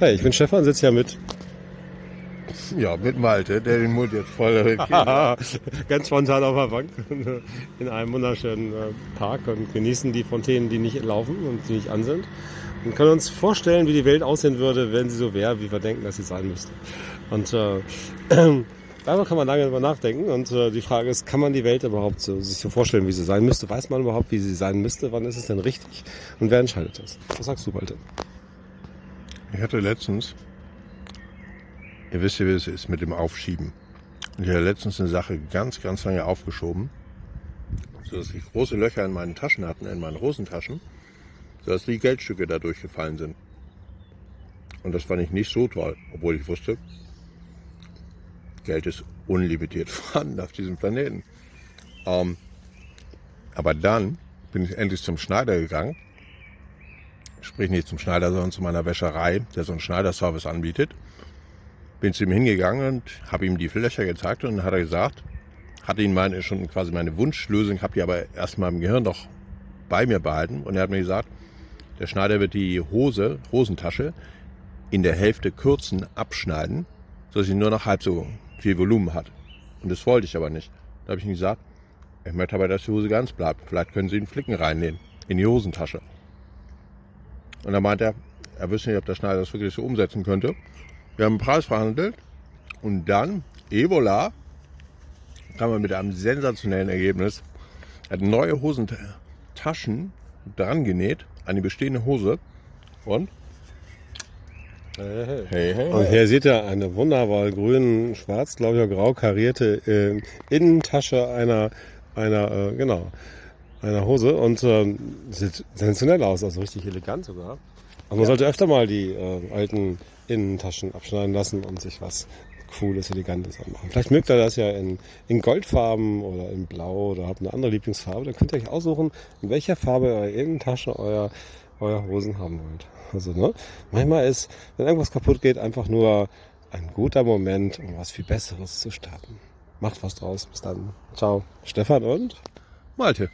Hey, ich bin Stefan, sitze ja mit. Ja, mit Malte, der den Mund jetzt voll Ganz spontan auf der Bank in einem wunderschönen äh, Park und genießen die Fontänen, die nicht laufen und die nicht an sind. Und können uns vorstellen, wie die Welt aussehen würde, wenn sie so wäre, wie wir denken, dass sie sein müsste. Und äh, darüber kann man lange drüber nachdenken. Und äh, die Frage ist, kann man die Welt überhaupt so, sich so vorstellen, wie sie sein müsste? Weiß man überhaupt, wie sie sein müsste? Wann ist es denn richtig? Und wer entscheidet das? Was sagst du, Malte? Ich hatte letztens, ihr wisst ja, wie es ist mit dem Aufschieben. Ich hatte letztens eine Sache ganz, ganz lange aufgeschoben, sodass ich große Löcher in meinen Taschen hatten, in meinen Hosentaschen, sodass die Geldstücke da durchgefallen sind. Und das fand ich nicht so toll, obwohl ich wusste, Geld ist unlimitiert vorhanden auf diesem Planeten. Ähm, aber dann bin ich endlich zum Schneider gegangen sprich nicht zum Schneider, sondern zu meiner Wäscherei, der so einen Schneiderservice anbietet. Bin zu ihm hingegangen und habe ihm die Löcher gezeigt und dann hat er gesagt, hatte ihn meine, schon quasi meine Wunschlösung, habe die aber erstmal im Gehirn noch bei mir behalten und er hat mir gesagt, der Schneider wird die Hose, Hosentasche in der Hälfte kürzen, abschneiden, sodass sie nur noch halb so viel Volumen hat. Und das wollte ich aber nicht. Da habe ich ihm gesagt, ich möchte aber, dass die Hose ganz bleibt. Vielleicht können Sie einen Flicken reinnehmen in die Hosentasche. Und dann meint er, er wüsste nicht, ob der Schneider das wirklich so umsetzen könnte. Wir haben einen Preis verhandelt und dann, Ebola, kam er mit einem sensationellen Ergebnis. Er hat neue Hosentaschen dran genäht an die bestehende Hose und Hey, hey. Hey, hey, Und hier seht ihr eine wunderbar grün, schwarz, glaube ich, grau karierte äh, Innentasche einer, einer, äh, genau, einer Hose und ähm, sieht sensationell aus, also richtig elegant sogar. Aber man ja. sollte öfter mal die äh, alten Innentaschen abschneiden lassen und sich was Cooles, Elegantes anmachen. Vielleicht mögt ihr das ja in, in Goldfarben oder in Blau oder habt eine andere Lieblingsfarbe. Dann könnt ihr euch aussuchen, in welcher Farbe eure Innentasche euer, euer Hosen haben wollt. Also, ne? Manchmal ist, wenn irgendwas kaputt geht, einfach nur ein guter Moment, um was viel Besseres zu starten. Macht was draus. Bis dann. Ciao. Stefan und Malte.